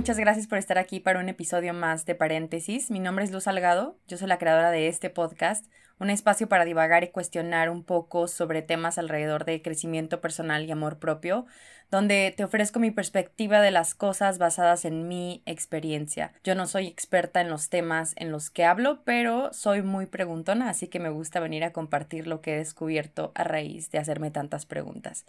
Muchas gracias por estar aquí para un episodio más de Paréntesis. Mi nombre es Luz Salgado, yo soy la creadora de este podcast, un espacio para divagar y cuestionar un poco sobre temas alrededor de crecimiento personal y amor propio, donde te ofrezco mi perspectiva de las cosas basadas en mi experiencia. Yo no soy experta en los temas en los que hablo, pero soy muy preguntona, así que me gusta venir a compartir lo que he descubierto a raíz de hacerme tantas preguntas.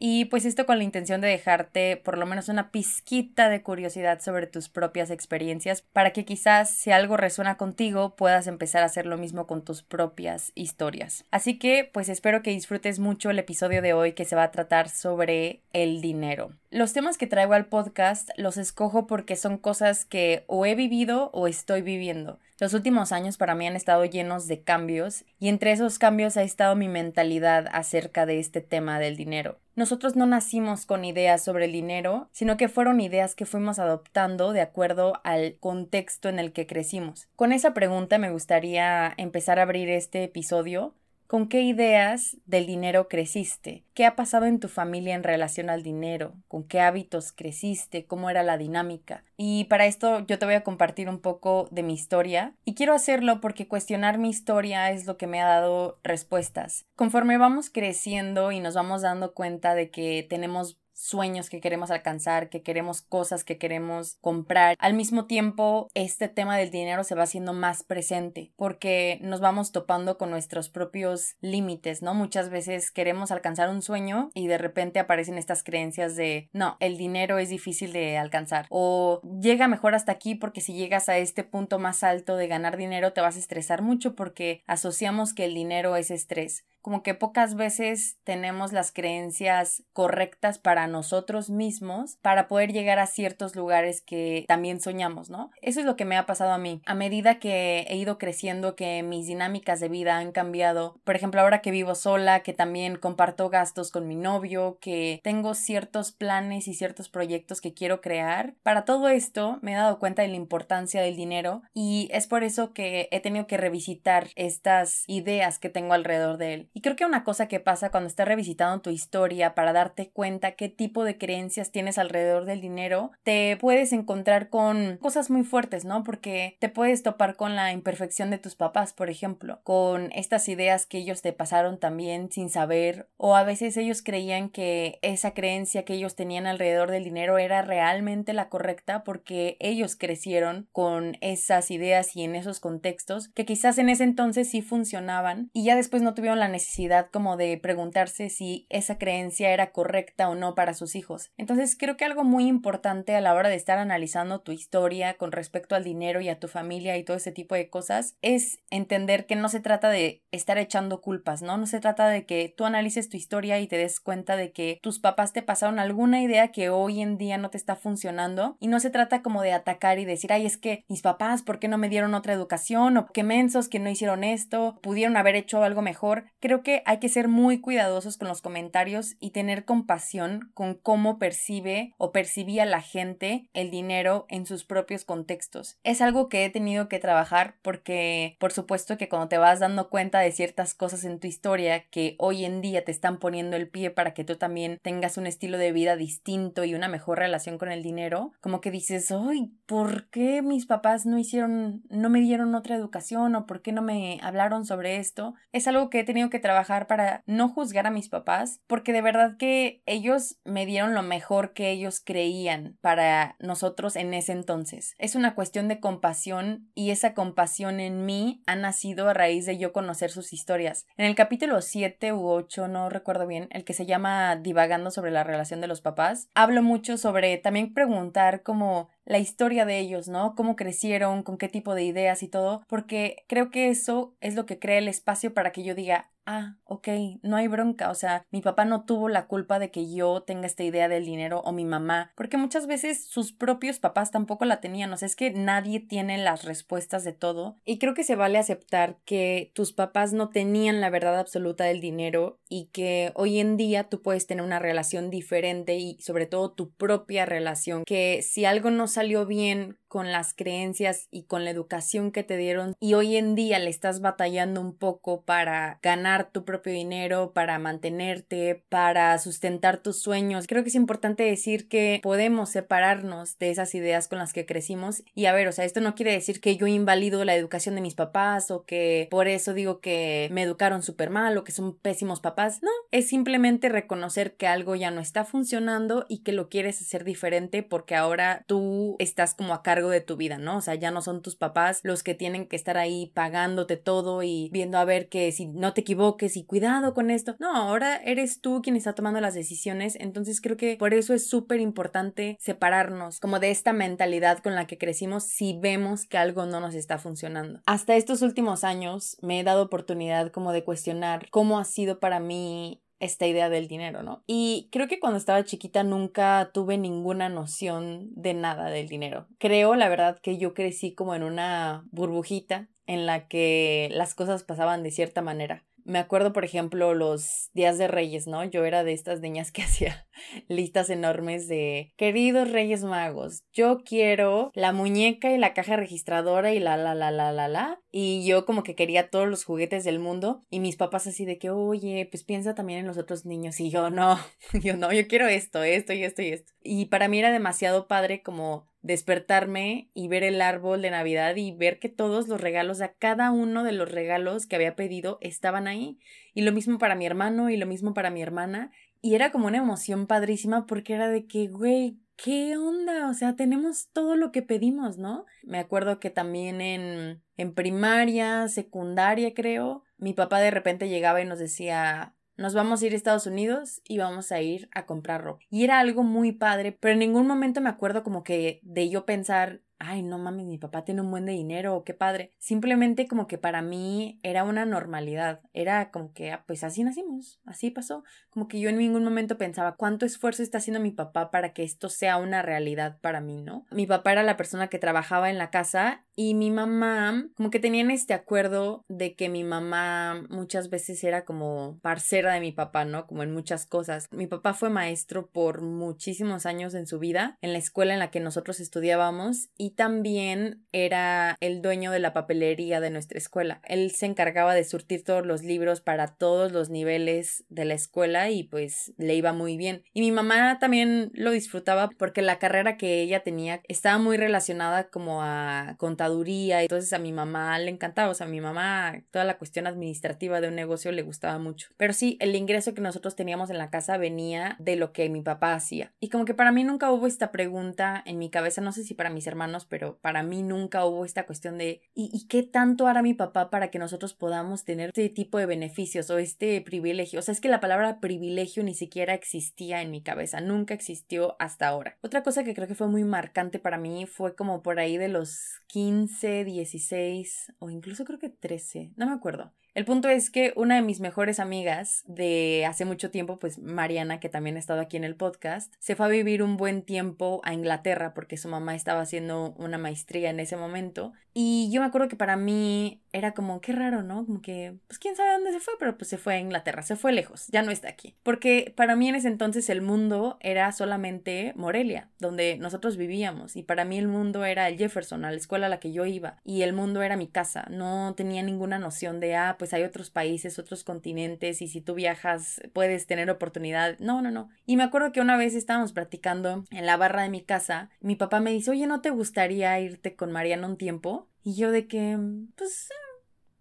Y pues esto con la intención de dejarte por lo menos una pizquita de curiosidad sobre tus propias experiencias para que quizás si algo resuena contigo puedas empezar a hacer lo mismo con tus propias historias. Así que pues espero que disfrutes mucho el episodio de hoy que se va a tratar sobre el dinero. Los temas que traigo al podcast los escojo porque son cosas que o he vivido o estoy viviendo. Los últimos años para mí han estado llenos de cambios y entre esos cambios ha estado mi mentalidad acerca de este tema del dinero. Nosotros no nacimos con ideas sobre el dinero, sino que fueron ideas que fuimos adoptando de acuerdo al contexto en el que crecimos. Con esa pregunta me gustaría empezar a abrir este episodio ¿Con qué ideas del dinero creciste? ¿Qué ha pasado en tu familia en relación al dinero? ¿Con qué hábitos creciste? ¿Cómo era la dinámica? Y para esto yo te voy a compartir un poco de mi historia y quiero hacerlo porque cuestionar mi historia es lo que me ha dado respuestas. Conforme vamos creciendo y nos vamos dando cuenta de que tenemos sueños que queremos alcanzar, que queremos cosas que queremos comprar. Al mismo tiempo, este tema del dinero se va haciendo más presente porque nos vamos topando con nuestros propios límites, ¿no? Muchas veces queremos alcanzar un sueño y de repente aparecen estas creencias de, no, el dinero es difícil de alcanzar o llega mejor hasta aquí porque si llegas a este punto más alto de ganar dinero te vas a estresar mucho porque asociamos que el dinero es estrés como que pocas veces tenemos las creencias correctas para nosotros mismos para poder llegar a ciertos lugares que también soñamos, ¿no? Eso es lo que me ha pasado a mí. A medida que he ido creciendo, que mis dinámicas de vida han cambiado, por ejemplo, ahora que vivo sola, que también comparto gastos con mi novio, que tengo ciertos planes y ciertos proyectos que quiero crear, para todo esto me he dado cuenta de la importancia del dinero y es por eso que he tenido que revisitar estas ideas que tengo alrededor de él. Y creo que una cosa que pasa cuando estás revisitando tu historia para darte cuenta qué tipo de creencias tienes alrededor del dinero, te puedes encontrar con cosas muy fuertes, ¿no? Porque te puedes topar con la imperfección de tus papás, por ejemplo, con estas ideas que ellos te pasaron también sin saber, o a veces ellos creían que esa creencia que ellos tenían alrededor del dinero era realmente la correcta porque ellos crecieron con esas ideas y en esos contextos que quizás en ese entonces sí funcionaban y ya después no tuvieron la necesidad necesidad como de preguntarse si esa creencia era correcta o no para sus hijos. Entonces creo que algo muy importante a la hora de estar analizando tu historia con respecto al dinero y a tu familia y todo ese tipo de cosas es entender que no se trata de estar echando culpas, ¿no? No se trata de que tú analices tu historia y te des cuenta de que tus papás te pasaron alguna idea que hoy en día no te está funcionando y no se trata como de atacar y decir, ay, es que mis papás, ¿por qué no me dieron otra educación? o qué mensos que no hicieron esto, pudieron haber hecho algo mejor. Creo que hay que ser muy cuidadosos con los comentarios y tener compasión con cómo percibe o percibía la gente el dinero en sus propios contextos. Es algo que he tenido que trabajar porque por supuesto que cuando te vas dando cuenta de ciertas cosas en tu historia que hoy en día te están poniendo el pie para que tú también tengas un estilo de vida distinto y una mejor relación con el dinero, como que dices, ¡ay! ¿Por qué mis papás no hicieron, no me dieron otra educación o por qué no me hablaron sobre esto? Es algo que he tenido que trabajar para no juzgar a mis papás, porque de verdad que ellos me dieron lo mejor que ellos creían para nosotros en ese entonces. Es una cuestión de compasión y esa compasión en mí ha nacido a raíz de yo conocer sus historias. En el capítulo 7 u 8, no recuerdo bien, el que se llama Divagando sobre la relación de los papás, hablo mucho sobre también preguntar como la historia de ellos, ¿no? Cómo crecieron, con qué tipo de ideas y todo, porque creo que eso es lo que crea el espacio para que yo diga, ah, ok, no hay bronca, o sea, mi papá no tuvo la culpa de que yo tenga esta idea del dinero o mi mamá, porque muchas veces sus propios papás tampoco la tenían, o sea, es que nadie tiene las respuestas de todo y creo que se vale aceptar que tus papás no tenían la verdad absoluta del dinero y que hoy en día tú puedes tener una relación diferente y sobre todo tu propia relación, que si algo no salió bien con las creencias y con la educación que te dieron y hoy en día le estás batallando un poco para ganar tu propio dinero, para mantenerte, para sustentar tus sueños. Creo que es importante decir que podemos separarnos de esas ideas con las que crecimos y a ver, o sea, esto no quiere decir que yo invalido la educación de mis papás o que por eso digo que me educaron súper mal o que son pésimos papás. No, es simplemente reconocer que algo ya no está funcionando y que lo quieres hacer diferente porque ahora tú estás como a cargo de tu vida, ¿no? O sea, ya no son tus papás los que tienen que estar ahí pagándote todo y viendo a ver que si no te equivoques y cuidado con esto. No, ahora eres tú quien está tomando las decisiones, entonces creo que por eso es súper importante separarnos como de esta mentalidad con la que crecimos si vemos que algo no nos está funcionando. Hasta estos últimos años me he dado oportunidad como de cuestionar cómo ha sido para mí esta idea del dinero, ¿no? Y creo que cuando estaba chiquita nunca tuve ninguna noción de nada del dinero. Creo, la verdad, que yo crecí como en una burbujita en la que las cosas pasaban de cierta manera. Me acuerdo, por ejemplo, los días de Reyes, ¿no? Yo era de estas niñas que hacía listas enormes de queridos Reyes Magos, yo quiero la muñeca y la caja registradora y la la la la la la. Y yo como que quería todos los juguetes del mundo y mis papás así de que, oye, pues piensa también en los otros niños. Y yo no, yo no, yo quiero esto, esto y esto y esto. Y para mí era demasiado padre como despertarme y ver el árbol de Navidad y ver que todos los regalos, a cada uno de los regalos que había pedido estaban ahí. Y lo mismo para mi hermano y lo mismo para mi hermana. Y era como una emoción padrísima porque era de que, güey, ¿qué onda? O sea, tenemos todo lo que pedimos, ¿no? Me acuerdo que también en, en primaria, secundaria, creo, mi papá de repente llegaba y nos decía, nos vamos a ir a Estados Unidos y vamos a ir a comprar ropa. Y era algo muy padre, pero en ningún momento me acuerdo como que de yo pensar, ay, no mames, mi papá tiene un buen de dinero, qué padre. Simplemente como que para mí era una normalidad, era como que, ah, pues así nacimos, así pasó. Como que yo en ningún momento pensaba cuánto esfuerzo está haciendo mi papá para que esto sea una realidad para mí, ¿no? Mi papá era la persona que trabajaba en la casa y mi mamá, como que tenían este acuerdo de que mi mamá muchas veces era como parcera de mi papá, ¿no? Como en muchas cosas. Mi papá fue maestro por muchísimos años en su vida, en la escuela en la que nosotros estudiábamos y también era el dueño de la papelería de nuestra escuela. Él se encargaba de surtir todos los libros para todos los niveles de la escuela y pues le iba muy bien. Y mi mamá también lo disfrutaba porque la carrera que ella tenía estaba muy relacionada como a contaduría, entonces a mi mamá le encantaba, o sea, a mi mamá toda la cuestión administrativa de un negocio le gustaba mucho. Pero sí, el ingreso que nosotros teníamos en la casa venía de lo que mi papá hacía. Y como que para mí nunca hubo esta pregunta en mi cabeza, no sé si para mis hermanos pero para mí nunca hubo esta cuestión de ¿y, qué tanto hará mi papá para que nosotros podamos tener este tipo de beneficios o este privilegio? O sea, es que la palabra privilegio ni siquiera existía en mi cabeza, nunca existió hasta ahora. Otra cosa que creo que fue muy marcante para mí fue como por ahí de los 15, 16 o incluso creo que 13, no me acuerdo. El punto es que una de mis mejores amigas de hace mucho tiempo, pues Mariana, que también ha estado aquí en el podcast, se fue a vivir un buen tiempo a Inglaterra porque su mamá estaba haciendo una maestría en ese momento. Y yo me acuerdo que para mí era como, qué raro, ¿no? Como que, pues quién sabe dónde se fue, pero pues se fue a Inglaterra, se fue lejos, ya no está aquí. Porque para mí en ese entonces el mundo era solamente Morelia, donde nosotros vivíamos. Y para mí el mundo era el Jefferson, a la escuela a la que yo iba. Y el mundo era mi casa. No tenía ninguna noción de, ah, pues hay otros países, otros continentes y si tú viajas puedes tener oportunidad. No, no, no. Y me acuerdo que una vez estábamos platicando en la barra de mi casa, mi papá me dice, oye, ¿no te gustaría irte con Mariana un tiempo? Y yo de que, pues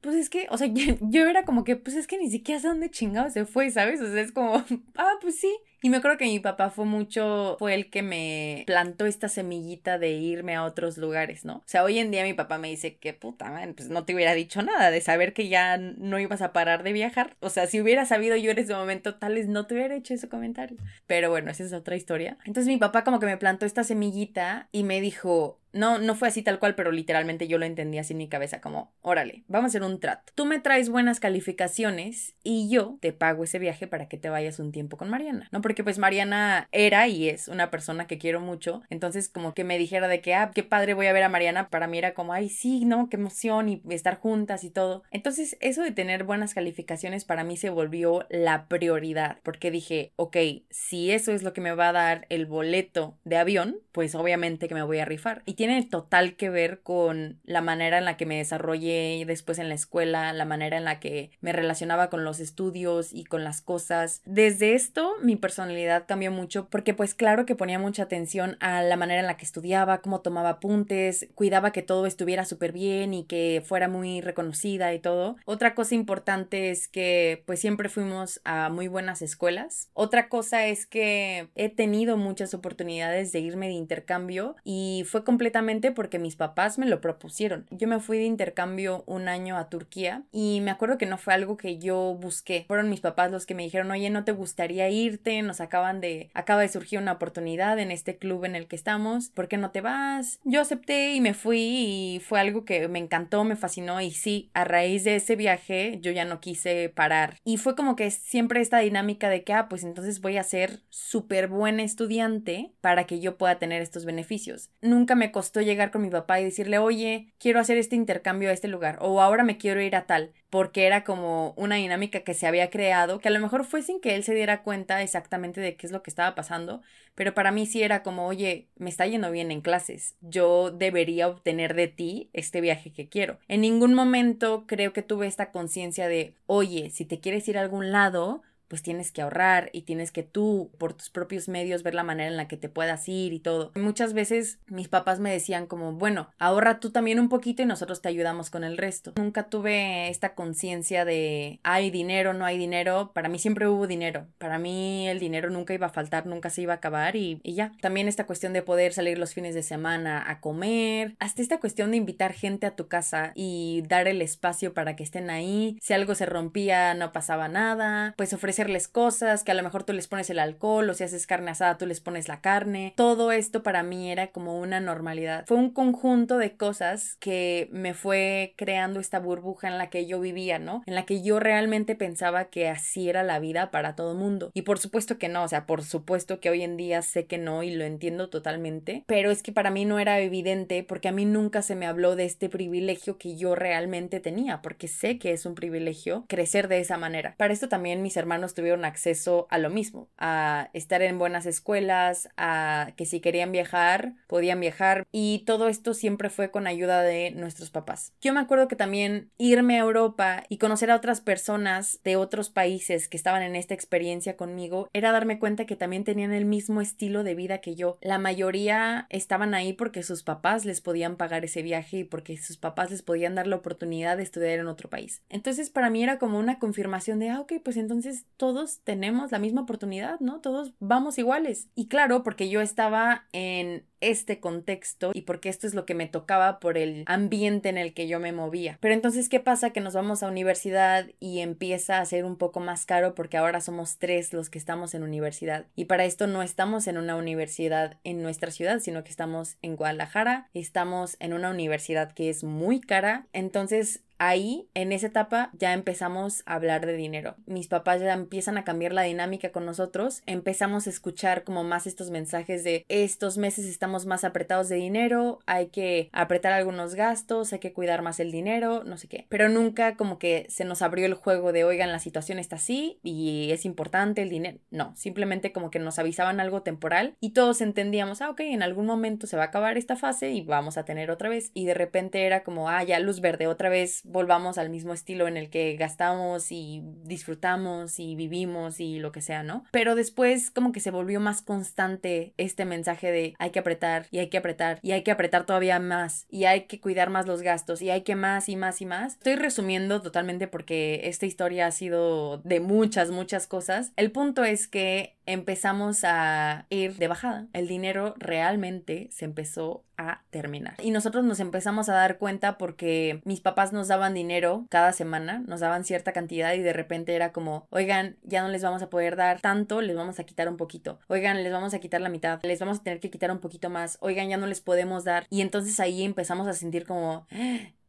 pues es que, o sea, yo, era como que, pues es que ni siquiera sé dónde chingado se fue, ¿sabes? O sea, es como, ah, pues sí. Y me acuerdo que mi papá fue mucho, fue el que me plantó esta semillita de irme a otros lugares, ¿no? O sea, hoy en día mi papá me dice que puta, man, pues no te hubiera dicho nada de saber que ya no ibas a parar de viajar. O sea, si hubiera sabido yo en ese momento, tal vez no te hubiera hecho ese comentario. Pero bueno, esa es otra historia. Entonces mi papá como que me plantó esta semillita y me dijo, no, no fue así tal cual, pero literalmente yo lo entendí así en mi cabeza, como, órale, vamos a hacer un trato. Tú me traes buenas calificaciones y yo te pago ese viaje para que te vayas un tiempo con Mariana, ¿no? Porque pues Mariana era y es una persona que quiero mucho, entonces como que me dijera de que, ah, qué padre voy a ver a Mariana, para mí era como, ay, sí, ¿no? Qué emoción y estar juntas y todo. Entonces eso de tener buenas calificaciones para mí se volvió la prioridad, porque dije, ok, si eso es lo que me va a dar el boleto de avión, pues obviamente que me voy a rifar. Y tiene total que ver con la manera en la que me desarrollé después en la escuela, la manera en la que me relacionaba con los estudios y con las cosas. Desde esto mi personalidad cambió mucho porque pues claro que ponía mucha atención a la manera en la que estudiaba, cómo tomaba apuntes, cuidaba que todo estuviera súper bien y que fuera muy reconocida y todo. Otra cosa importante es que pues siempre fuimos a muy buenas escuelas. Otra cosa es que he tenido muchas oportunidades de irme de intercambio y fue completamente porque mis papás me lo propusieron. Yo me fui de intercambio un año a Turquía y me acuerdo que no fue algo que yo busqué. Fueron mis papás los que me dijeron, oye, ¿no te gustaría irte? Nos acaban de, acaba de surgir una oportunidad en este club en el que estamos, ¿por qué no te vas? Yo acepté y me fui y fue algo que me encantó, me fascinó y sí, a raíz de ese viaje yo ya no quise parar. Y fue como que siempre esta dinámica de que, ah, pues entonces voy a ser súper buen estudiante para que yo pueda tener estos beneficios. Nunca me costó llegar con mi papá y decirle, oye, quiero hacer este intercambio a este lugar o ahora me quiero ir a tal, porque era como una dinámica que se había creado, que a lo mejor fue sin que él se diera cuenta exactamente de qué es lo que estaba pasando, pero para mí sí era como, oye, me está yendo bien en clases, yo debería obtener de ti este viaje que quiero. En ningún momento creo que tuve esta conciencia de, oye, si te quieres ir a algún lado, pues tienes que ahorrar y tienes que tú por tus propios medios ver la manera en la que te puedas ir y todo. Muchas veces mis papás me decían como, bueno, ahorra tú también un poquito y nosotros te ayudamos con el resto. Nunca tuve esta conciencia de hay dinero, no hay dinero. Para mí siempre hubo dinero. Para mí el dinero nunca iba a faltar, nunca se iba a acabar y, y ya. También esta cuestión de poder salir los fines de semana a comer, hasta esta cuestión de invitar gente a tu casa y dar el espacio para que estén ahí. Si algo se rompía, no pasaba nada. Pues ofrecer hacerles cosas, que a lo mejor tú les pones el alcohol o si haces carne asada tú les pones la carne. Todo esto para mí era como una normalidad. Fue un conjunto de cosas que me fue creando esta burbuja en la que yo vivía, ¿no? En la que yo realmente pensaba que así era la vida para todo mundo. Y por supuesto que no, o sea, por supuesto que hoy en día sé que no y lo entiendo totalmente, pero es que para mí no era evidente porque a mí nunca se me habló de este privilegio que yo realmente tenía, porque sé que es un privilegio crecer de esa manera. Para esto también mis hermanos tuvieron acceso a lo mismo, a estar en buenas escuelas, a que si querían viajar, podían viajar y todo esto siempre fue con ayuda de nuestros papás. Yo me acuerdo que también irme a Europa y conocer a otras personas de otros países que estaban en esta experiencia conmigo era darme cuenta que también tenían el mismo estilo de vida que yo. La mayoría estaban ahí porque sus papás les podían pagar ese viaje y porque sus papás les podían dar la oportunidad de estudiar en otro país. Entonces para mí era como una confirmación de, ah, ok, pues entonces todos tenemos la misma oportunidad, ¿no? Todos vamos iguales. Y claro, porque yo estaba en este contexto y porque esto es lo que me tocaba por el ambiente en el que yo me movía. Pero entonces, ¿qué pasa? Que nos vamos a universidad y empieza a ser un poco más caro porque ahora somos tres los que estamos en universidad. Y para esto no estamos en una universidad en nuestra ciudad, sino que estamos en Guadalajara, estamos en una universidad que es muy cara. Entonces, ahí, en esa etapa, ya empezamos a hablar de dinero. Mis papás ya empiezan a cambiar la dinámica con nosotros. Empezamos a escuchar como más estos mensajes de estos meses estamos más apretados de dinero, hay que apretar algunos gastos, hay que cuidar más el dinero, no sé qué. Pero nunca como que se nos abrió el juego de, oigan, la situación está así y es importante el dinero. No, simplemente como que nos avisaban algo temporal y todos entendíamos, ah, ok, en algún momento se va a acabar esta fase y vamos a tener otra vez. Y de repente era como, ah, ya luz verde, otra vez volvamos al mismo estilo en el que gastamos y disfrutamos y vivimos y lo que sea, ¿no? Pero después como que se volvió más constante este mensaje de hay que apretar y hay que apretar y hay que apretar todavía más y hay que cuidar más los gastos y hay que más y más y más. Estoy resumiendo totalmente porque esta historia ha sido de muchas, muchas cosas. El punto es que empezamos a ir de bajada. El dinero realmente se empezó a terminar. Y nosotros nos empezamos a dar cuenta porque mis papás nos daban dinero cada semana, nos daban cierta cantidad y de repente era como, oigan, ya no les vamos a poder dar tanto, les vamos a quitar un poquito. Oigan, les vamos a quitar la mitad, les vamos a tener que quitar un poquito más. Oigan, ya no les podemos dar. Y entonces ahí empezamos a sentir como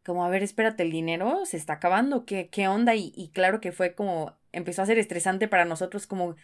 como, a ver, espérate, el dinero se está acabando, ¿qué, qué onda? Y, y, claro que fue como, empezó a ser estresante para nosotros, como,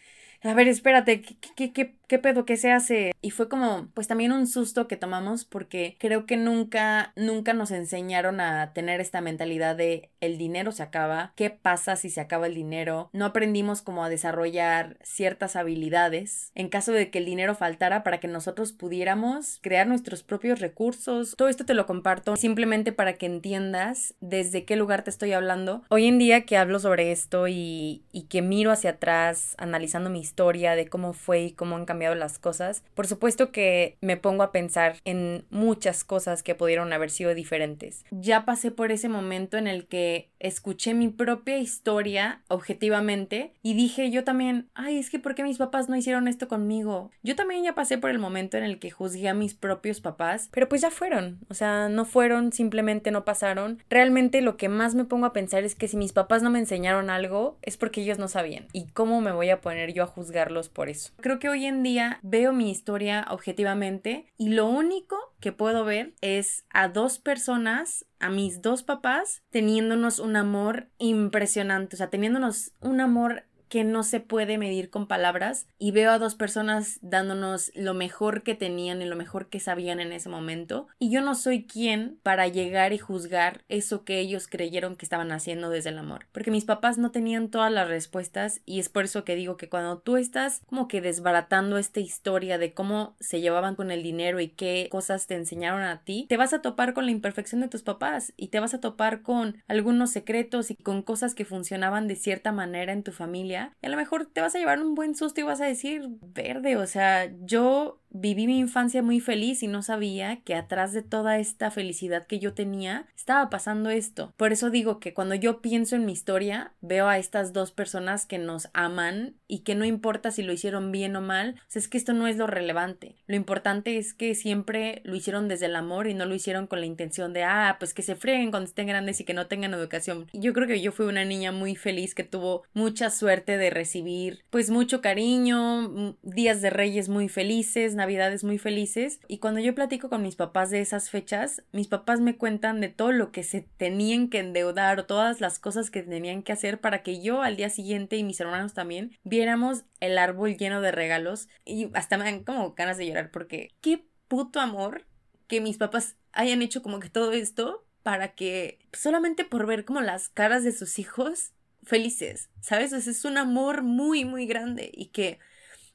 a ver, espérate, ¿qué, qué, qué, pedo? ¿Qué se hace? Y fue como, pues también un susto que tomamos porque creo que nunca, nunca nos enseñaron a tener esta mentalidad de el dinero se acaba, ¿qué pasa si se acaba el dinero? No aprendimos como a desarrollar ciertas habilidades en caso de que el dinero faltara para que nosotros pudiéramos crear nuestros propios recursos. Todo esto te lo comparto simplemente para que entiendas desde qué lugar te estoy hablando. Hoy en día que hablo sobre esto y, y que miro hacia atrás analizando mi historia de cómo fue y cómo han cambiado las cosas, por supuesto que me pongo a pensar en muchas cosas que pudieron haber sido diferentes. Ya pasé por ese momento en el que escuché mi propia historia objetivamente y dije yo también, ay, es que ¿por qué mis papás no hicieron esto conmigo? Yo también ya pasé por el momento en el que juzgué a mis propios papás, pero pues ya fueron, o sea, no fueron, simplemente no pasaron. Realmente lo que más me pongo a pensar es que si mis papás no me enseñaron algo es porque ellos no sabían. ¿Y cómo me voy a poner yo a juzgar juzgarlos por eso. Creo que hoy en día veo mi historia objetivamente y lo único que puedo ver es a dos personas, a mis dos papás, teniéndonos un amor impresionante, o sea, teniéndonos un amor que no se puede medir con palabras y veo a dos personas dándonos lo mejor que tenían y lo mejor que sabían en ese momento y yo no soy quien para llegar y juzgar eso que ellos creyeron que estaban haciendo desde el amor porque mis papás no tenían todas las respuestas y es por eso que digo que cuando tú estás como que desbaratando esta historia de cómo se llevaban con el dinero y qué cosas te enseñaron a ti te vas a topar con la imperfección de tus papás y te vas a topar con algunos secretos y con cosas que funcionaban de cierta manera en tu familia y a lo mejor te vas a llevar un buen susto y vas a decir, verde, o sea, yo viví mi infancia muy feliz y no sabía que atrás de toda esta felicidad que yo tenía estaba pasando esto. Por eso digo que cuando yo pienso en mi historia, veo a estas dos personas que nos aman y que no importa si lo hicieron bien o mal, o es que esto no es lo relevante. Lo importante es que siempre lo hicieron desde el amor y no lo hicieron con la intención de, ah, pues que se freguen cuando estén grandes y que no tengan educación. Yo creo que yo fui una niña muy feliz que tuvo mucha suerte de recibir pues mucho cariño, días de reyes muy felices, navidades muy felices. Y cuando yo platico con mis papás de esas fechas, mis papás me cuentan de todo lo que se tenían que endeudar o todas las cosas que tenían que hacer para que yo al día siguiente y mis hermanos también viéramos el árbol lleno de regalos. Y hasta me dan como ganas de llorar porque qué puto amor que mis papás hayan hecho como que todo esto para que solamente por ver como las caras de sus hijos felices, ¿sabes? es un amor muy, muy grande y que,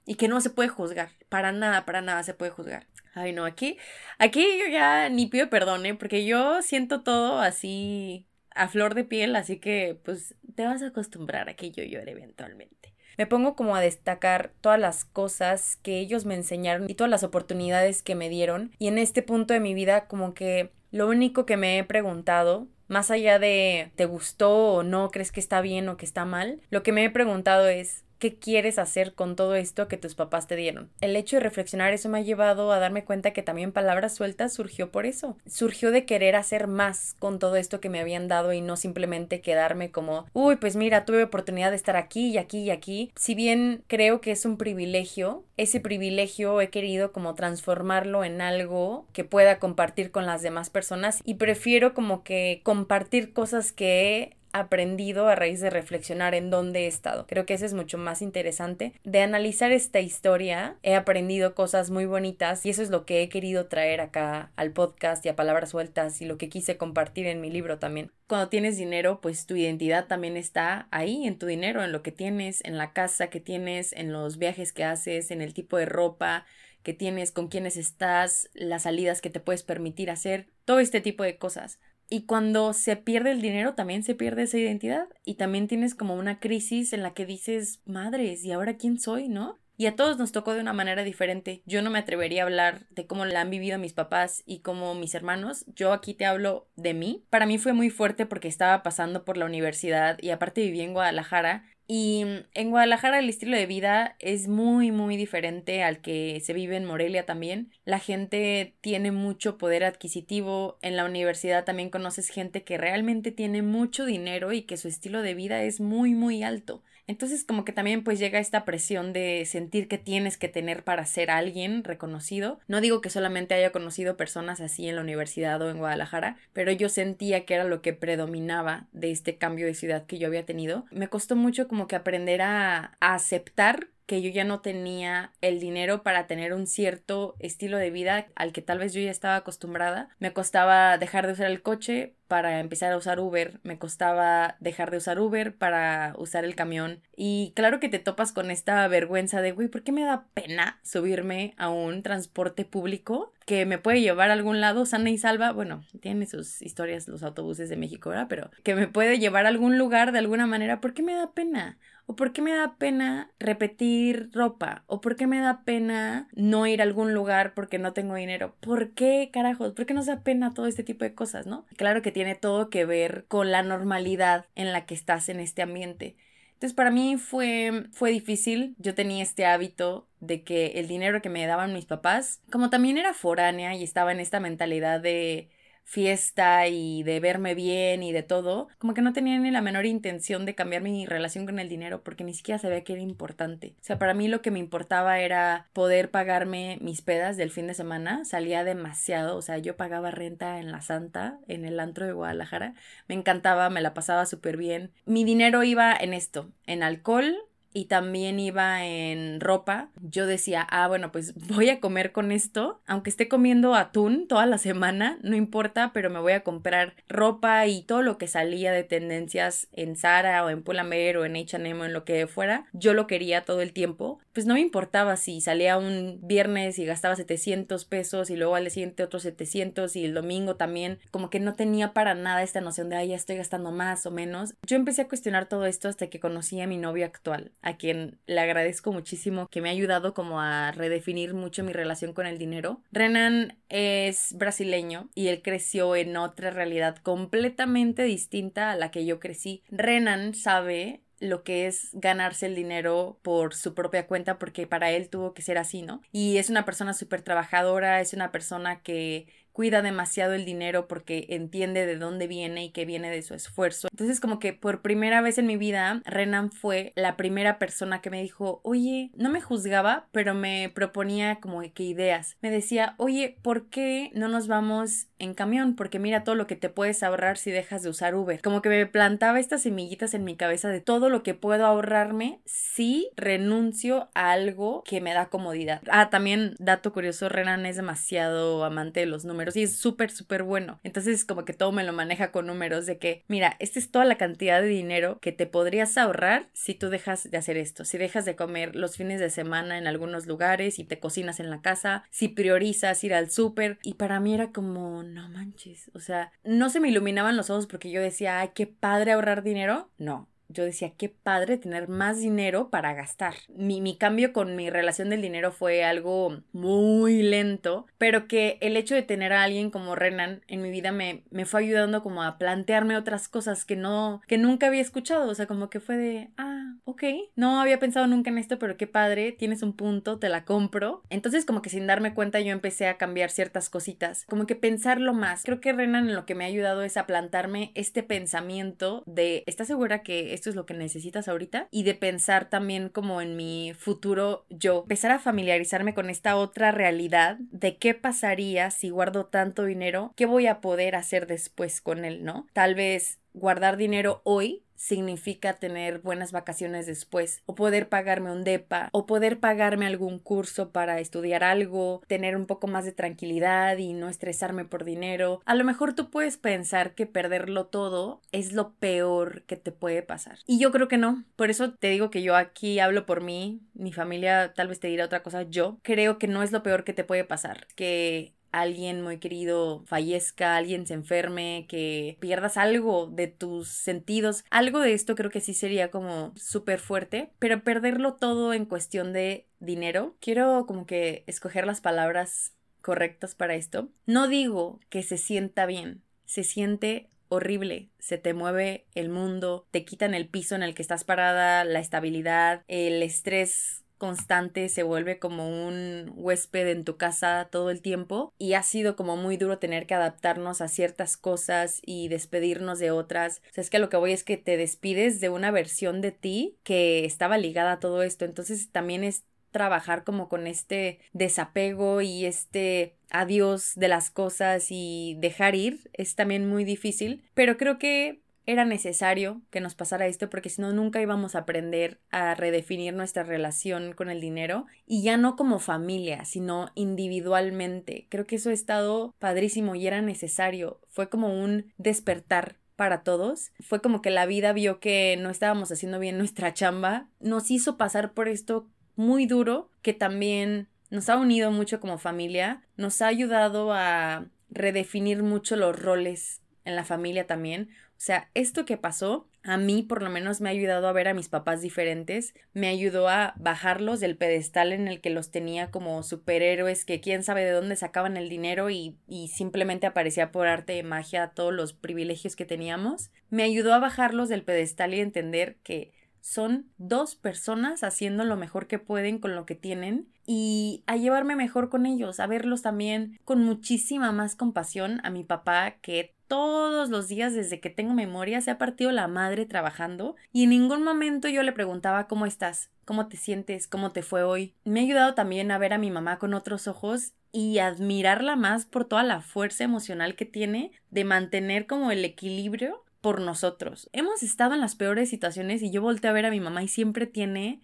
y que no se puede juzgar, para nada, para nada se puede juzgar. Ay, no, aquí, aquí yo ya ni pido perdón, ¿eh? porque yo siento todo así a flor de piel, así que pues te vas a acostumbrar a que yo llore eventualmente. Me pongo como a destacar todas las cosas que ellos me enseñaron y todas las oportunidades que me dieron y en este punto de mi vida como que lo único que me he preguntado más allá de te gustó o no, crees que está bien o que está mal, lo que me he preguntado es qué quieres hacer con todo esto que tus papás te dieron. El hecho de reflexionar eso me ha llevado a darme cuenta que también palabras sueltas surgió por eso. Surgió de querer hacer más con todo esto que me habían dado y no simplemente quedarme como, uy, pues mira, tuve oportunidad de estar aquí y aquí y aquí. Si bien creo que es un privilegio, ese privilegio he querido como transformarlo en algo que pueda compartir con las demás personas y prefiero como que compartir cosas que aprendido a raíz de reflexionar en dónde he estado. Creo que eso es mucho más interesante. De analizar esta historia he aprendido cosas muy bonitas y eso es lo que he querido traer acá al podcast y a palabras sueltas y lo que quise compartir en mi libro también. Cuando tienes dinero, pues tu identidad también está ahí en tu dinero, en lo que tienes, en la casa que tienes, en los viajes que haces, en el tipo de ropa que tienes, con quienes estás, las salidas que te puedes permitir hacer, todo este tipo de cosas Y cuando se pierde el dinero, también se pierde esa identidad. Y también tienes como una crisis en la que dices, madres, ¿y ahora quién soy, no? Y a todos nos tocó de una manera diferente. Yo no me atrevería a hablar de cómo la han vivido mis papás y cómo mis hermanos. Yo aquí te hablo de mí. Para mí fue muy fuerte porque estaba pasando por la universidad y aparte viví en Guadalajara y en Guadalajara el estilo de vida es muy, muy diferente al que se vive en Morelia también. La gente tiene mucho poder adquisitivo. En la universidad también conoces gente que realmente tiene mucho dinero y que su estilo de vida es muy, muy alto. Entonces como que también pues llega esta presión de sentir que tienes que tener para ser alguien reconocido. No digo que solamente haya conocido personas así en la universidad o en Guadalajara, pero yo sentía que era lo que predominaba de este cambio de ciudad que yo había tenido. Me costó mucho como que aprender a, a aceptar que yo ya no tenía el dinero para tener un cierto estilo de vida al que tal vez yo ya estaba acostumbrada. Me costaba dejar de usar el coche para empezar a usar Uber, me costaba dejar de usar Uber para usar el camión. Y claro que te topas con esta vergüenza de, güey, ¿por qué me da pena subirme a un transporte público que me puede llevar a algún lado sana y salva? Bueno, tiene sus historias los autobuses de México, ¿verdad? Pero que me puede llevar a algún lugar de alguna manera, ¿por qué me da pena? ¿O por qué me da pena repetir ropa? ¿O por qué me da pena no ir a algún lugar porque no tengo dinero? ¿Por qué, carajos? ¿Por qué nos da pena todo este tipo de cosas, no? Claro que tiene todo que ver con la normalidad en la que estás en este ambiente. Entonces para mí fue, fue difícil. Yo tenía este hábito de que el dinero que me daban mis papás, como también era foránea y estaba en esta mentalidad de fiesta y de verme bien y de todo, como que no tenía ni la menor intención de cambiar mi relación con el dinero porque ni siquiera sabía que era importante. O sea, para mí lo que me importaba era poder pagarme mis pedas del fin de semana. Salía demasiado, o sea, yo pagaba renta en la Santa, en el antro de Guadalajara. Me encantaba, me la pasaba súper bien. Mi dinero iba en esto, en alcohol, y también iba en ropa, yo decía, ah, bueno, pues voy a comer con esto, aunque esté comiendo atún toda la semana, no importa, pero me voy a comprar ropa y todo lo que salía de tendencias en Zara o en Pull&Bear o en H&M o en lo que fuera, yo lo quería todo el tiempo, pues no me importaba si salía un viernes y gastaba 700 pesos y luego al siguiente otros 700 y el domingo también, como que no tenía para nada esta noción de, ay, ya estoy gastando más o menos. Yo empecé a cuestionar todo esto hasta que conocí a mi novio actual a quien le agradezco muchísimo, que me ha ayudado como a redefinir mucho mi relación con el dinero. Renan es brasileño y él creció en otra realidad completamente distinta a la que yo crecí. Renan sabe lo que es ganarse el dinero por su propia cuenta porque para él tuvo que ser así, ¿no? Y es una persona súper trabajadora, es una persona que cuida demasiado el dinero porque entiende de dónde viene y que viene de su esfuerzo. Entonces como que por primera vez en mi vida, Renan fue la primera persona que me dijo, oye, no me juzgaba, pero me proponía como que ideas. Me decía, oye, ¿por qué no nos vamos en camión? Porque mira todo lo que te puedes ahorrar si dejas de usar Uber. Como que me plantaba estas semillitas en mi cabeza de todo lo que puedo ahorrarme si renuncio a algo que me da comodidad. Ah, también dato curioso, Renan es demasiado amante de los números y es súper, súper bueno. Entonces como que todo me lo maneja con números de que, mira, esta es toda la cantidad de dinero que te podrías ahorrar si tú dejas de hacer esto, si dejas de comer los fines de semana en algunos lugares y te cocinas en la casa, si priorizas ir al súper. Y para mí era como, no manches, o sea, no se me iluminaban los ojos porque yo decía, ay, qué padre ahorrar dinero. No, yo decía, qué padre tener más dinero para gastar. Mi, mi, cambio con mi relación del dinero fue algo muy lento, pero que el hecho de tener a alguien como Renan en mi vida me, me fue ayudando como a plantearme otras cosas que no, que nunca había escuchado. O sea, como que fue de, ah, ok, no había pensado nunca en esto, pero qué padre, tienes un punto, te la compro. Entonces, como que sin darme cuenta, yo empecé a cambiar ciertas cositas, como que pensarlo más. Creo que Renan en lo que me ha ayudado es a plantarme este pensamiento de, ¿estás segura que esto es lo que necesitas ahorita y de pensar también como en mi futuro yo, empezar a familiarizarme con esta otra realidad de qué pasaría si guardo tanto dinero, qué voy a poder hacer después con él, ¿no? Tal vez guardar dinero hoy significa tener buenas vacaciones después, o poder pagarme un DEPA, o poder pagarme algún curso para estudiar algo, tener un poco más de tranquilidad y no estresarme por dinero. A lo mejor tú puedes pensar que perderlo todo es lo peor que te puede pasar. Y yo creo que no. Por eso te digo que yo aquí hablo por mí, mi familia tal vez te dirá otra cosa, yo creo que no es lo peor que te puede pasar, que alguien muy querido fallezca, alguien se enferme, que pierdas algo de tus sentidos. Algo de esto creo que sí sería como súper fuerte, pero perderlo todo en cuestión de dinero. Quiero como que escoger las palabras correctas para esto. No digo que se sienta bien, se siente horrible, se te mueve el mundo, te quitan el piso en el que estás parada, la estabilidad, el estrés constante, se vuelve como un huésped en tu casa todo el tiempo y ha sido como muy duro tener que adaptarnos a ciertas cosas y despedirnos de otras. O sea, es que lo que voy es que te despides de una versión de ti que estaba ligada a todo esto. Entonces también es trabajar como con este desapego y este adiós de las cosas y dejar ir es también muy difícil, pero creo que era necesario que nos pasara esto porque si no nunca íbamos a aprender a redefinir nuestra relación con el dinero y ya no como familia, sino individualmente. Creo que eso ha estado padrísimo y era necesario. Fue como un despertar para todos. Fue como que la vida vio que no estábamos haciendo bien nuestra chamba, nos hizo pasar por esto muy duro que también nos ha unido mucho como familia, nos ha ayudado a redefinir mucho los roles en la familia también. O sea, esto que pasó a mí por lo menos me ha ayudado a ver a mis papás diferentes, me ayudó a bajarlos del pedestal en el que los tenía como superhéroes que quién sabe de dónde sacaban el dinero y, y simplemente aparecía por arte de magia todos los privilegios que teníamos. Me ayudó a bajarlos del pedestal y entender que son dos personas haciendo lo mejor que pueden con lo que tienen y a llevarme mejor con ellos, a verlos también con muchísima más compasión a mi papá que todos los días desde que tengo memoria se ha partido la madre trabajando y en ningún momento yo le preguntaba cómo estás, cómo te sientes, cómo te fue hoy. Me ha ayudado también a ver a mi mamá con otros ojos y admirarla más por toda la fuerza emocional que tiene de mantener como el equilibrio por nosotros. Hemos estado en las peores situaciones y yo volteo a ver a mi mamá y siempre tiene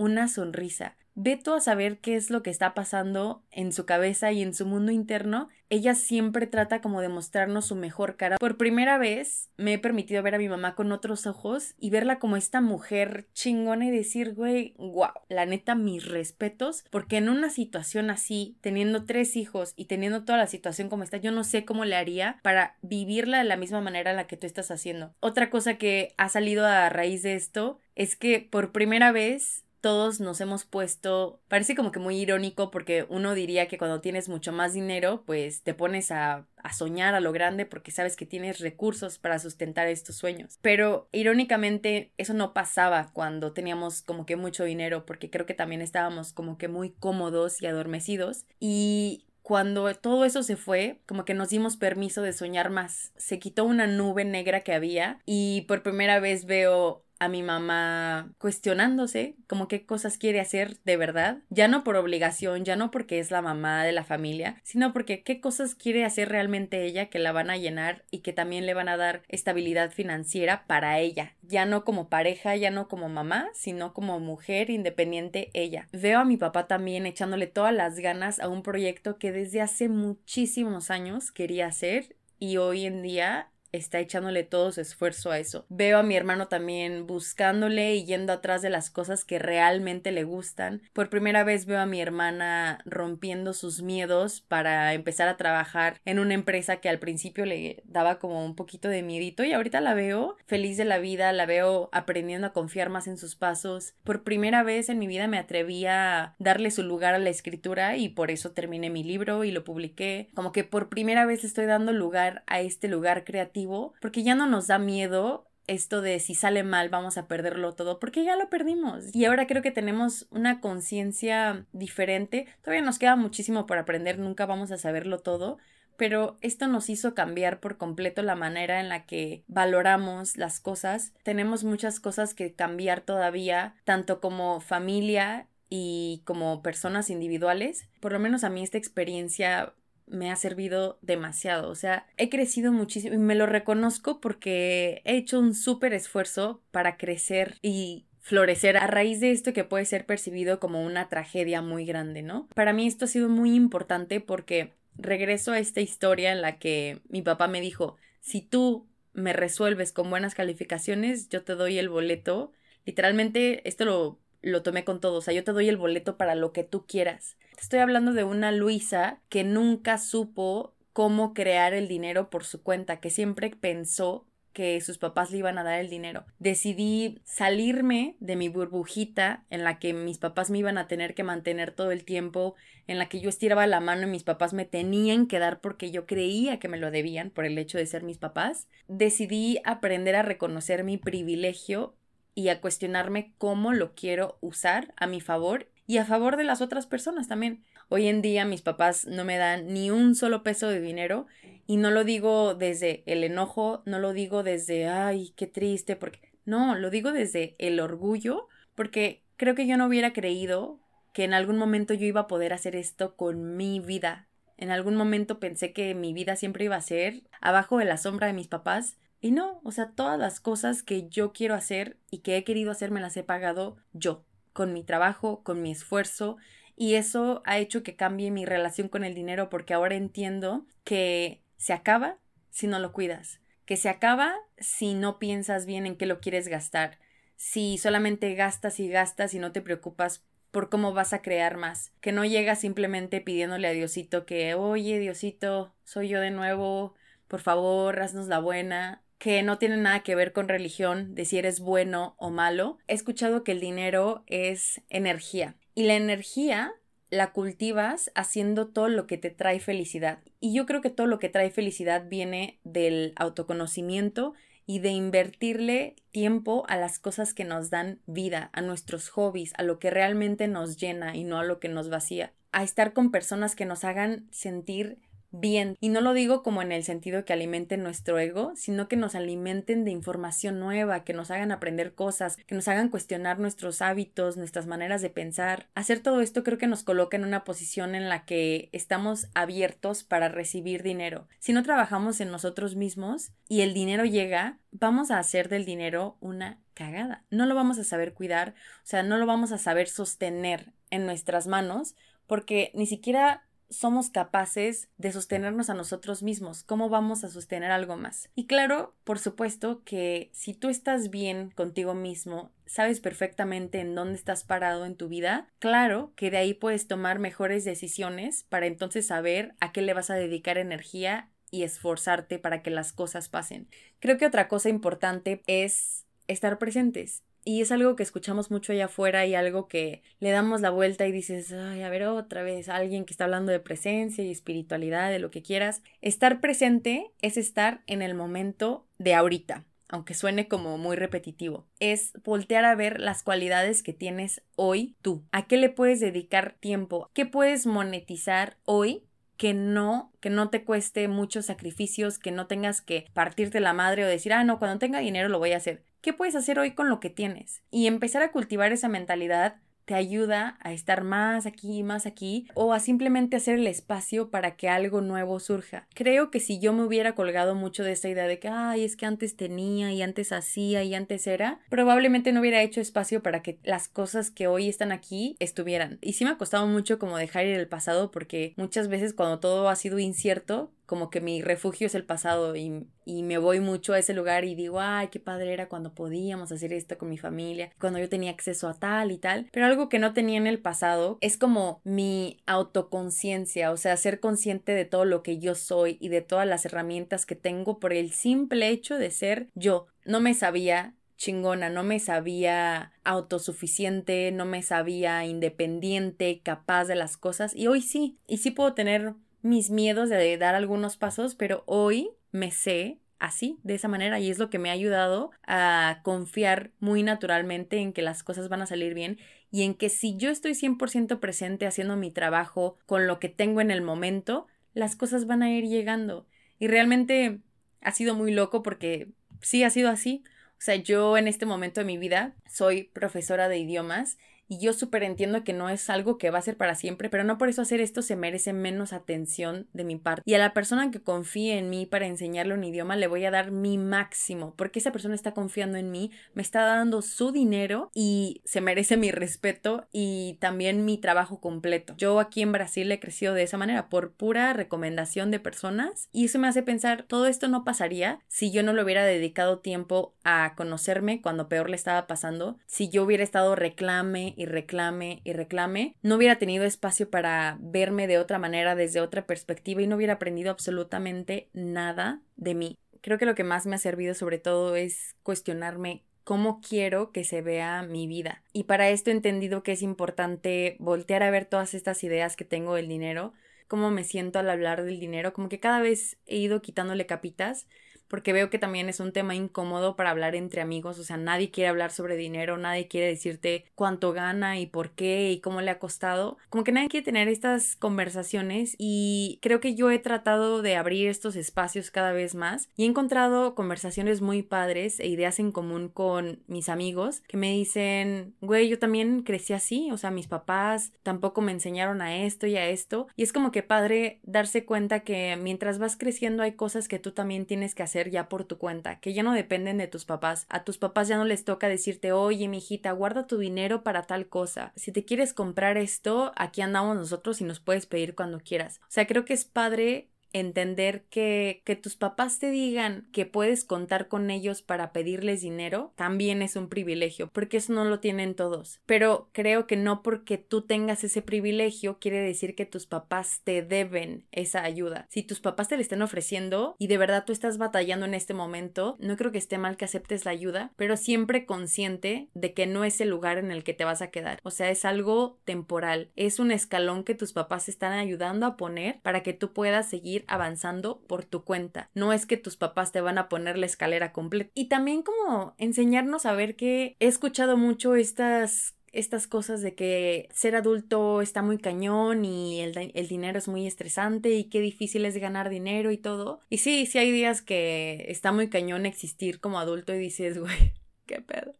una sonrisa. Veto a saber qué es lo que está pasando en su cabeza y en su mundo interno. Ella siempre trata como de mostrarnos su mejor cara. Por primera vez me he permitido ver a mi mamá con otros ojos y verla como esta mujer chingona y decir, güey, wow, la neta, mis respetos, porque en una situación así, teniendo tres hijos y teniendo toda la situación como está, yo no sé cómo le haría para vivirla de la misma manera en la que tú estás haciendo. Otra cosa que ha salido a raíz de esto es que por primera vez todos nos hemos puesto, parece como que muy irónico porque uno diría que cuando tienes mucho más dinero, pues te pones a, a, soñar a lo grande porque sabes que tienes recursos para sustentar estos sueños. Pero irónicamente eso no pasaba cuando teníamos como que mucho dinero porque creo que también estábamos como que muy cómodos y adormecidos y cuando todo eso se fue, como que nos dimos permiso de soñar más. Se quitó una nube negra que había y por primera vez veo a mi mamá cuestionándose como qué cosas quiere hacer de verdad, ya no por obligación, ya no porque es la mamá de la familia, sino porque qué cosas quiere hacer realmente ella que la van a llenar y que también le van a dar estabilidad financiera para ella, ya no como pareja, ya no como mamá, sino como mujer independiente ella. Veo a mi papá también echándole todas las ganas a un proyecto que desde hace muchísimos años quería hacer y hoy en día está echándole todo su esfuerzo a eso. Veo a mi hermano también buscándole y yendo atrás de las cosas que realmente le gustan. Por primera vez veo a mi hermana rompiendo sus miedos para empezar a trabajar en una empresa que al principio le daba como un poquito de miedito y ahorita la veo feliz de la vida, la veo aprendiendo a confiar más en sus pasos. Por primera vez en mi vida me atreví a darle su lugar a la escritura y por eso terminé mi libro y lo publiqué. Como que por primera vez estoy dando lugar a este lugar creativo porque ya no nos da miedo esto de si sale mal vamos a perderlo todo, porque ya lo perdimos. Y ahora creo que tenemos una conciencia diferente. Todavía nos queda muchísimo por aprender, nunca vamos a saberlo todo, pero esto nos hizo cambiar por completo la manera en la que valoramos las cosas. Tenemos muchas cosas que cambiar todavía, tanto como familia y como personas individuales. Por lo menos a mí esta experiencia me ha servido demasiado. O sea, he crecido muchísimo y me lo reconozco porque he hecho un súper esfuerzo para crecer y florecer a raíz de esto que puede ser percibido como una tragedia muy grande, ¿no? Para mí esto ha sido muy importante porque regreso a esta historia en la que mi papá me dijo, si tú me resuelves con buenas calificaciones, yo te doy el boleto. Literalmente, esto lo lo tomé con todo. O sea, yo te doy el boleto para lo que tú quieras. Estoy hablando de una Luisa que nunca supo cómo crear el dinero por su cuenta, que siempre pensó que sus papás le iban a dar el dinero. Decidí salirme de mi burbujita en la que mis papás me iban a tener que mantener todo el tiempo, en la que yo estiraba la mano y mis papás me tenían que dar porque yo creía que me lo debían por el hecho de ser mis papás. Decidí aprender a reconocer mi privilegio y a cuestionarme cómo lo quiero usar a mi favor y a favor de las otras personas también. Hoy en día mis papás no me dan ni un solo peso de dinero y no lo digo desde el enojo, no lo digo desde, ay, qué triste, porque no, lo digo desde el orgullo, porque creo que yo no hubiera creído que en algún momento yo iba a poder hacer esto con mi vida. En algún momento pensé que mi vida siempre iba a ser abajo de la sombra de mis papás. Y no, o sea, todas las cosas que yo quiero hacer y que he querido hacer me las he pagado yo, con mi trabajo, con mi esfuerzo y eso ha hecho que cambie mi relación con el dinero porque ahora entiendo que se acaba si no lo cuidas, que se acaba si no piensas bien en qué lo quieres gastar, si solamente gastas y gastas y no te preocupas por cómo vas a crear más, que no llegas simplemente pidiéndole a Diosito que, oye Diosito, soy yo de nuevo, por favor, haznos la buena, que no tiene nada que ver con religión, de si eres bueno o malo. He escuchado que el dinero es energía y la energía la cultivas haciendo todo lo que te trae felicidad. Y yo creo que todo lo que trae felicidad viene del autoconocimiento y de invertirle tiempo a las cosas que nos dan vida, a nuestros hobbies, a lo que realmente nos llena y no a lo que nos vacía, a estar con personas que nos hagan sentir bien. Y no lo digo como en el sentido que alimenten nuestro ego, sino que nos alimenten de información nueva, que nos hagan aprender cosas, que nos hagan cuestionar nuestros hábitos, nuestras maneras de pensar. Hacer todo esto creo que nos coloca en una posición en la que estamos abiertos para recibir dinero. Si no trabajamos en nosotros mismos y el dinero llega, vamos a hacer del dinero una cagada. No lo vamos a saber cuidar, o sea, no lo vamos a saber sostener en nuestras manos porque ni siquiera somos capaces de sostenernos a nosotros mismos, cómo vamos a sostener algo más. Y claro, por supuesto que si tú estás bien contigo mismo, sabes perfectamente en dónde estás parado en tu vida, claro que de ahí puedes tomar mejores decisiones para entonces saber a qué le vas a dedicar energía y esforzarte para que las cosas pasen. Creo que otra cosa importante es estar presentes. Y es algo que escuchamos mucho allá afuera y algo que le damos la vuelta y dices, ay, a ver otra vez, alguien que está hablando de presencia y espiritualidad, de lo que quieras. Estar presente es estar en el momento de ahorita, aunque suene como muy repetitivo. Es voltear a ver las cualidades que tienes hoy tú. ¿A qué le puedes dedicar tiempo? ¿Qué puedes monetizar hoy que no, que no te cueste muchos sacrificios, que no tengas que partirte la madre o decir, ah, no, cuando tenga dinero lo voy a hacer. ¿Qué puedes hacer hoy con lo que tienes? Y empezar a cultivar esa mentalidad te ayuda a estar más aquí, más aquí, o a simplemente hacer el espacio para que algo nuevo surja. Creo que si yo me hubiera colgado mucho de esta idea de que, ay, es que antes tenía y antes hacía y antes era, probablemente no hubiera hecho espacio para que las cosas que hoy están aquí estuvieran. Y sí me ha costado mucho como dejar ir el pasado porque muchas veces cuando todo ha sido incierto, como que mi refugio es el pasado y, y, me voy mucho a ese lugar y digo, ay, qué padre era cuando podíamos hacer esto con mi familia, cuando yo tenía acceso a tal y tal. Pero algo que no tenía en el pasado es como mi autoconciencia, o sea, ser consciente de todo lo que yo soy y de todas las herramientas que tengo por el simple hecho de ser yo. No me sabía chingona, no me sabía autosuficiente, no me sabía independiente, capaz de las cosas y hoy sí, y sí puedo tener mis miedos de dar algunos pasos, pero hoy me sé así, de esa manera, y es lo que me ha ayudado a confiar muy naturalmente en que las cosas van a salir bien y en que si yo estoy 100% presente haciendo mi trabajo con lo que tengo en el momento, las cosas van a ir llegando. Y realmente ha sido muy loco porque sí ha sido así. O sea, yo en este momento de mi vida soy profesora de idiomas y yo súper entiendo que no es algo que va a ser para siempre, pero no por eso hacer esto se merece menos atención de mi parte. Y a la persona que confíe en mí para enseñarle un idioma le voy a dar mi máximo, porque esa persona está confiando en mí, me está dando su dinero y se merece mi respeto y también mi trabajo completo. Yo aquí en Brasil he crecido de esa manera por pura recomendación de personas y eso me hace pensar, todo esto no pasaría si yo no le hubiera dedicado tiempo a conocerme cuando peor le estaba pasando, si yo hubiera estado reclame y reclame y reclame, no hubiera tenido espacio para verme de otra manera, desde otra perspectiva y no hubiera aprendido absolutamente nada de mí. Creo que lo que más me ha servido sobre todo es cuestionarme cómo quiero que se vea mi vida. Y para esto he entendido que es importante voltear a ver todas estas ideas que tengo del dinero, cómo me siento al hablar del dinero, como que cada vez he ido quitándole capitas porque veo que también es un tema incómodo para hablar entre amigos, o sea, nadie quiere hablar sobre dinero, nadie quiere decirte cuánto gana y por qué y cómo le ha costado, como que nadie quiere tener estas conversaciones y creo que yo he tratado de abrir estos espacios cada vez más y he encontrado conversaciones muy padres e ideas en común con mis amigos que me dicen, güey, yo también crecí así, o sea, mis papás tampoco me enseñaron a esto y a esto y es como que padre darse cuenta que mientras vas creciendo hay cosas que tú también tienes que hacer ya por tu cuenta, que ya no dependen de tus papás. A tus papás ya no les toca decirte, oye, mi hijita, guarda tu dinero para tal cosa. Si te quieres comprar esto, aquí andamos nosotros y nos puedes pedir cuando quieras. O sea, creo que es padre entender que, que tus papás te digan que puedes contar con ellos para pedirles dinero también es un privilegio, porque eso no lo tienen todos. Pero creo que no porque tú tengas ese privilegio quiere decir que tus papás te deben esa ayuda. Si tus papás te la están ofreciendo y de verdad tú estás batallando en este momento, no creo que esté mal que aceptes la ayuda, pero siempre consciente de que no es el lugar en el que te vas a quedar. O sea, es algo temporal, es un escalón que tus papás están ayudando a poner para que tú puedas seguir avanzando por tu cuenta. No es que tus papás te van a poner la escalera completa. Y también como enseñarnos a ver que he escuchado mucho estas estas cosas de que ser adulto está muy cañón y el, el, dinero es muy estresante y qué difícil es ganar dinero y todo. Y sí, sí hay días que está muy cañón existir como adulto y dices, güey, qué pedo.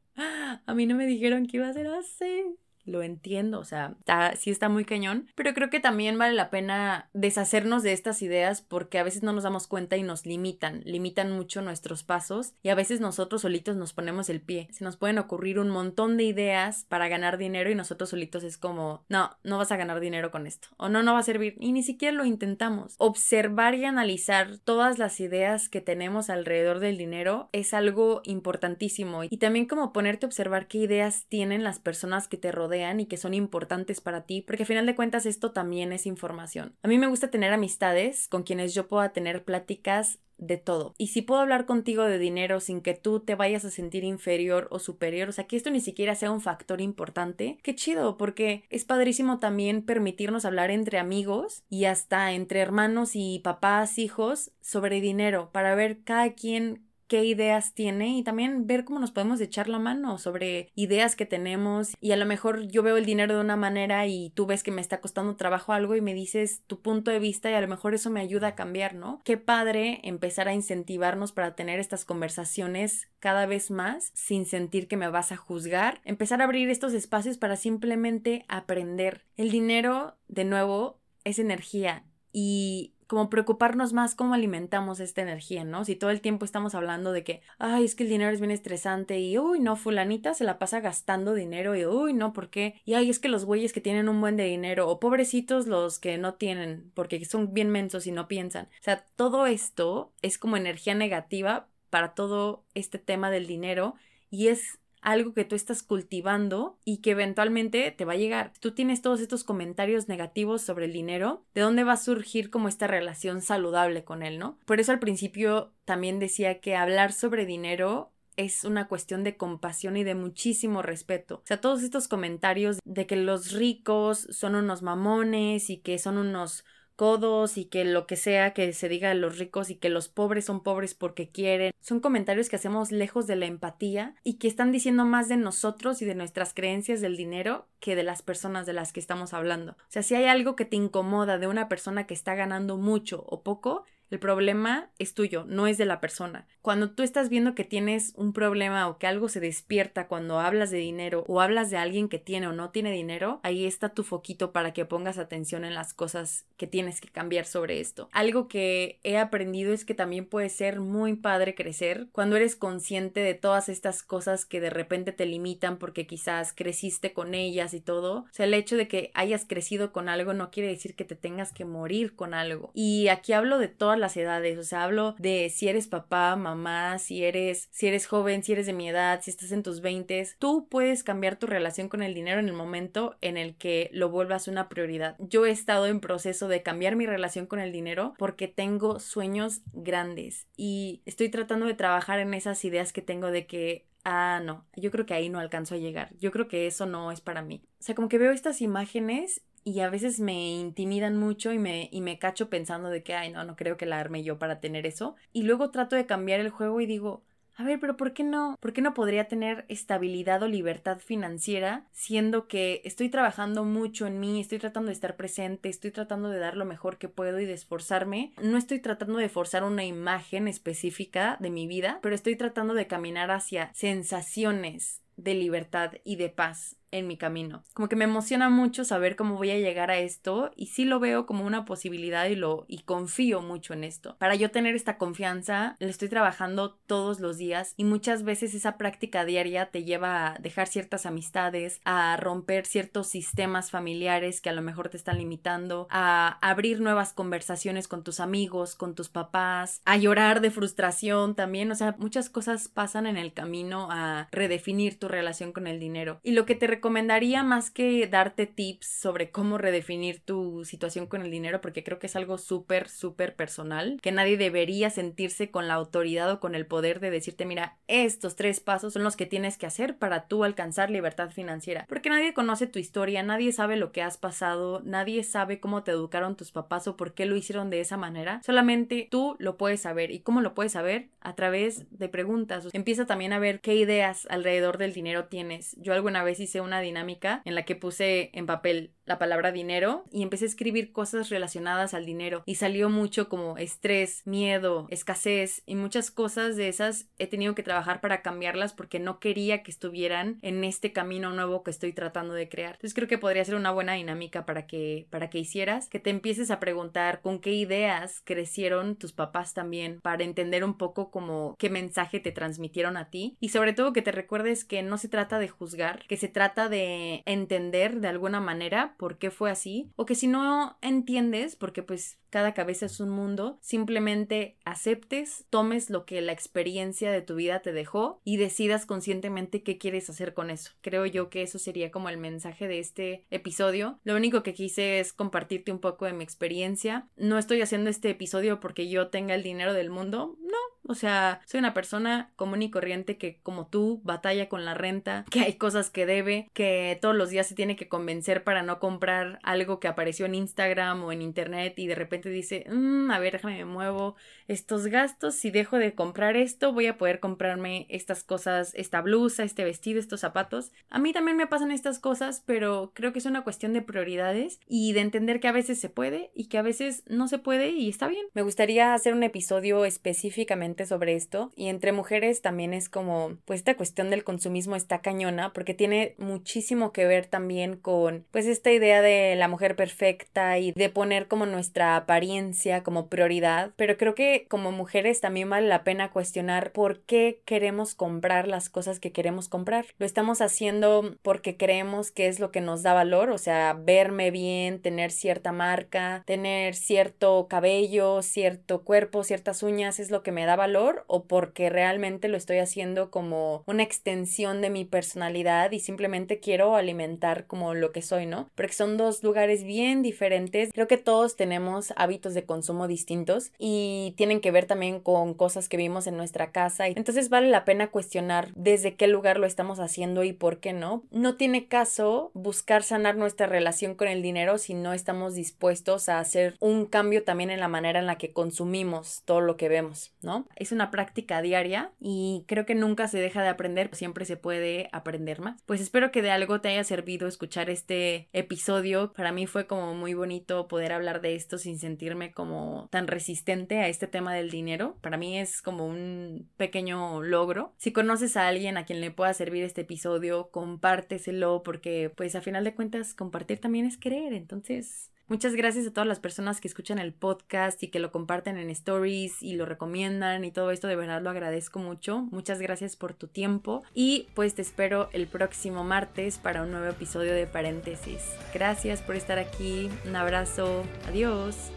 A mí no me dijeron que iba a ser así lo entiendo, o sea, sí está muy cañón, pero creo que también vale la pena deshacernos de estas ideas porque a veces no nos damos cuenta y nos limitan, limitan mucho nuestros pasos y a veces nosotros solitos nos ponemos el pie. Se nos pueden ocurrir un montón de ideas para ganar dinero y nosotros solitos es como, no, no vas a ganar dinero con esto o no, no va a servir y ni siquiera lo intentamos. Observar y analizar todas las ideas que tenemos alrededor del dinero es algo importantísimo y también como ponerte a observar qué ideas tienen las personas que te rodean y que son importantes para ti, porque a final de cuentas esto también es información. A mí me gusta tener amistades con quienes yo pueda tener pláticas de todo. Y si puedo hablar contigo de dinero sin que tú te vayas a sentir inferior o superior, o sea, que esto ni siquiera sea un factor importante, qué chido, porque es padrísimo también permitirnos hablar entre amigos y hasta entre hermanos y papás, hijos, sobre dinero, para ver cada quien qué ideas tiene y también ver cómo nos podemos echar la mano sobre ideas que tenemos y a lo mejor yo veo el dinero de una manera y tú ves que me está costando trabajo algo y me dices tu punto de vista y a lo mejor eso me ayuda a cambiar, ¿no? Qué padre empezar a incentivarnos para tener estas conversaciones cada vez más sin sentir que me vas a juzgar, empezar a abrir estos espacios para simplemente aprender. El dinero, de nuevo, es energía y como preocuparnos más cómo alimentamos esta energía, ¿no? Si todo el tiempo estamos hablando de que, ay, es que el dinero es bien estresante y, uy, no, fulanita se la pasa gastando dinero y, uy, no, ¿por qué? Y, ay, es que los güeyes que tienen un buen de dinero o pobrecitos los que no tienen porque son bien mensos y no piensan. O sea, todo esto es como energía negativa para todo este tema del dinero y es algo que tú estás cultivando y que eventualmente te va a llegar. Tú tienes todos estos comentarios negativos sobre el dinero, ¿de dónde va a surgir como esta relación saludable con él, no? Por eso al principio también decía que hablar sobre dinero es una cuestión de compasión y de muchísimo respeto. O sea, todos estos comentarios de que los ricos son unos mamones y que son unos codos y que lo que sea que se diga de los ricos y que los pobres son pobres porque quieren. Son comentarios que hacemos lejos de la empatía y que están diciendo más de nosotros y de nuestras creencias del dinero que de las personas de las que estamos hablando. O sea, si hay algo que te incomoda de una persona que está ganando mucho o poco, El problema es tuyo, no es de la persona. Cuando tú estás viendo que tienes un problema o que algo se despierta cuando hablas de dinero o hablas de alguien que tiene o no tiene dinero, ahí está tu foquito para que pongas atención en las cosas que tienes que cambiar sobre esto. Algo que he aprendido es que también puede ser muy padre crecer cuando eres consciente de todas estas cosas que de repente te limitan porque quizás creciste con ellas y todo. O sea, el hecho de que hayas crecido con algo no quiere decir que te tengas que morir con algo. Y aquí hablo de todas las edades, o sea, hablo de si eres papá, mamá, si eres si eres joven, si eres de mi edad, si estás en tus 20, tú puedes cambiar tu relación con el dinero en el momento en el que lo vuelvas una prioridad. Yo he estado en proceso de cambiar mi relación con el dinero porque tengo sueños grandes y estoy tratando de trabajar en esas ideas que tengo de que ah, no, yo creo que ahí no alcanzo a llegar, yo creo que eso no es para mí. O sea, como que veo estas imágenes y a veces me intimidan mucho y me, y me cacho pensando de que, ay, no, no creo que la arme yo para tener eso. Y luego trato de cambiar el juego y digo, a ver, pero ¿por qué no? ¿Por qué no podría tener estabilidad o libertad financiera siendo que estoy trabajando mucho en mí, estoy tratando de estar presente, estoy tratando de dar lo mejor que puedo y de esforzarme? No estoy tratando de forzar una imagen específica de mi vida, pero estoy tratando de caminar hacia sensaciones de libertad y de paz en mi camino. Como que me emociona mucho saber cómo voy a llegar a esto y sí lo veo como una posibilidad y lo y confío mucho en esto. Para yo tener esta confianza, le estoy trabajando todos los días y muchas veces esa práctica diaria te lleva a dejar ciertas amistades, a romper ciertos sistemas familiares que a lo mejor te están limitando, a abrir nuevas conversaciones con tus amigos, con tus papás, a llorar de frustración también, o sea, muchas cosas pasan en el camino a redefinir tu relación con el dinero. Y lo que te recomendaría más que darte tips sobre cómo redefinir tu situación con el dinero, porque creo que es algo súper, súper personal, que nadie debería sentirse con la autoridad o con el poder de decirte, mira, estos tres pasos son los que tienes que hacer para tú alcanzar libertad financiera, porque nadie conoce tu historia, nadie sabe lo que has pasado, nadie sabe cómo te educaron tus papás o por qué lo hicieron de esa manera, solamente tú lo puedes saber. ¿Y cómo lo puedes saber? A través de preguntas. Empieza también a ver qué ideas alrededor del dinero tienes. Yo alguna vez hice un una dinámica en la que puse en papel la palabra dinero y empecé a escribir cosas relacionadas al dinero. Y salió mucho como estrés, miedo, escasez y muchas cosas de esas. He tenido que trabajar para cambiarlas porque no quería que estuvieran en este camino nuevo que estoy tratando de crear. Entonces creo que podría ser una buena dinámica para que para que hicieras, que te empieces a preguntar con qué ideas crecieron tus papás también para entender un poco como qué mensaje te transmitieron a ti. Y sobre todo que te recuerdes que no se trata de juzgar, que se trata de entender de alguna manera por qué fue así, o que si no entiendes, porque pues cada cabeza es un mundo, simplemente aceptes, tomes lo que la experiencia de tu vida te dejó y decidas conscientemente qué quieres hacer con eso. Creo yo que eso sería como el mensaje de este episodio. Lo único que quise es compartirte un poco de mi experiencia. No estoy haciendo este episodio porque yo tenga el dinero del mundo, no, o sea, soy una persona común y corriente que, como tú, batalla con la renta, que hay cosas que debe, que todos los días se tiene que convencer para no comprar algo que apareció en Instagram o en internet y de repente dice, mmm, a ver, déjame me muevo estos gastos. Si dejo de comprar esto, voy a poder comprarme estas cosas, esta blusa, este vestido, estos zapatos. A mí también me pasan estas cosas, pero creo que es una cuestión de prioridades y de entender que a veces se puede y que a veces no se puede y está bien. Me gustaría hacer un episodio específicamente sobre esto y entre mujeres también es como pues esta cuestión del consumismo está cañona porque tiene muchísimo que ver también con pues esta idea de la mujer perfecta y de poner como nuestra apariencia como prioridad. Pero creo que como mujeres también vale la pena cuestionar por qué queremos comprar las cosas que queremos comprar. Lo estamos haciendo porque creemos que es lo que nos da valor o sea verme bien tener cierta marca tener cierto cabello cierto cuerpo ciertas uñas es lo que me da valor o porque realmente lo estoy haciendo como una extensión de mi personalidad y simplemente quiero alimentar como lo que soy, ¿no? Porque son dos lugares bien diferentes. Creo que todos tenemos hábitos de consumo distintos y tienen que ver también con cosas que vimos en nuestra casa. Entonces vale la pena cuestionar desde qué lugar lo estamos haciendo y por qué no. No tiene caso buscar sanar nuestra relación con el dinero si no estamos dispuestos a hacer un cambio también en la manera en la que consumimos todo lo que vemos, ¿no? Es una práctica diaria y creo que nunca se deja de aprender, siempre se puede aprender más. Pues espero que de algo te haya servido escuchar este episodio. Para mí fue como muy bonito poder hablar de esto sin sentirme como tan resistente a este tema del dinero. Para mí es como un pequeño logro. Si conoces a alguien a quien le pueda servir este episodio, compárteselo porque pues a final de cuentas compartir también es querer. Entonces Muchas gracias a todas las personas que escuchan el podcast y que lo comparten en stories y lo recomiendan y todo esto, de verdad lo agradezco mucho. Muchas gracias por tu tiempo y pues te espero el próximo martes para un nuevo episodio de paréntesis. Gracias por estar aquí, un abrazo, adiós.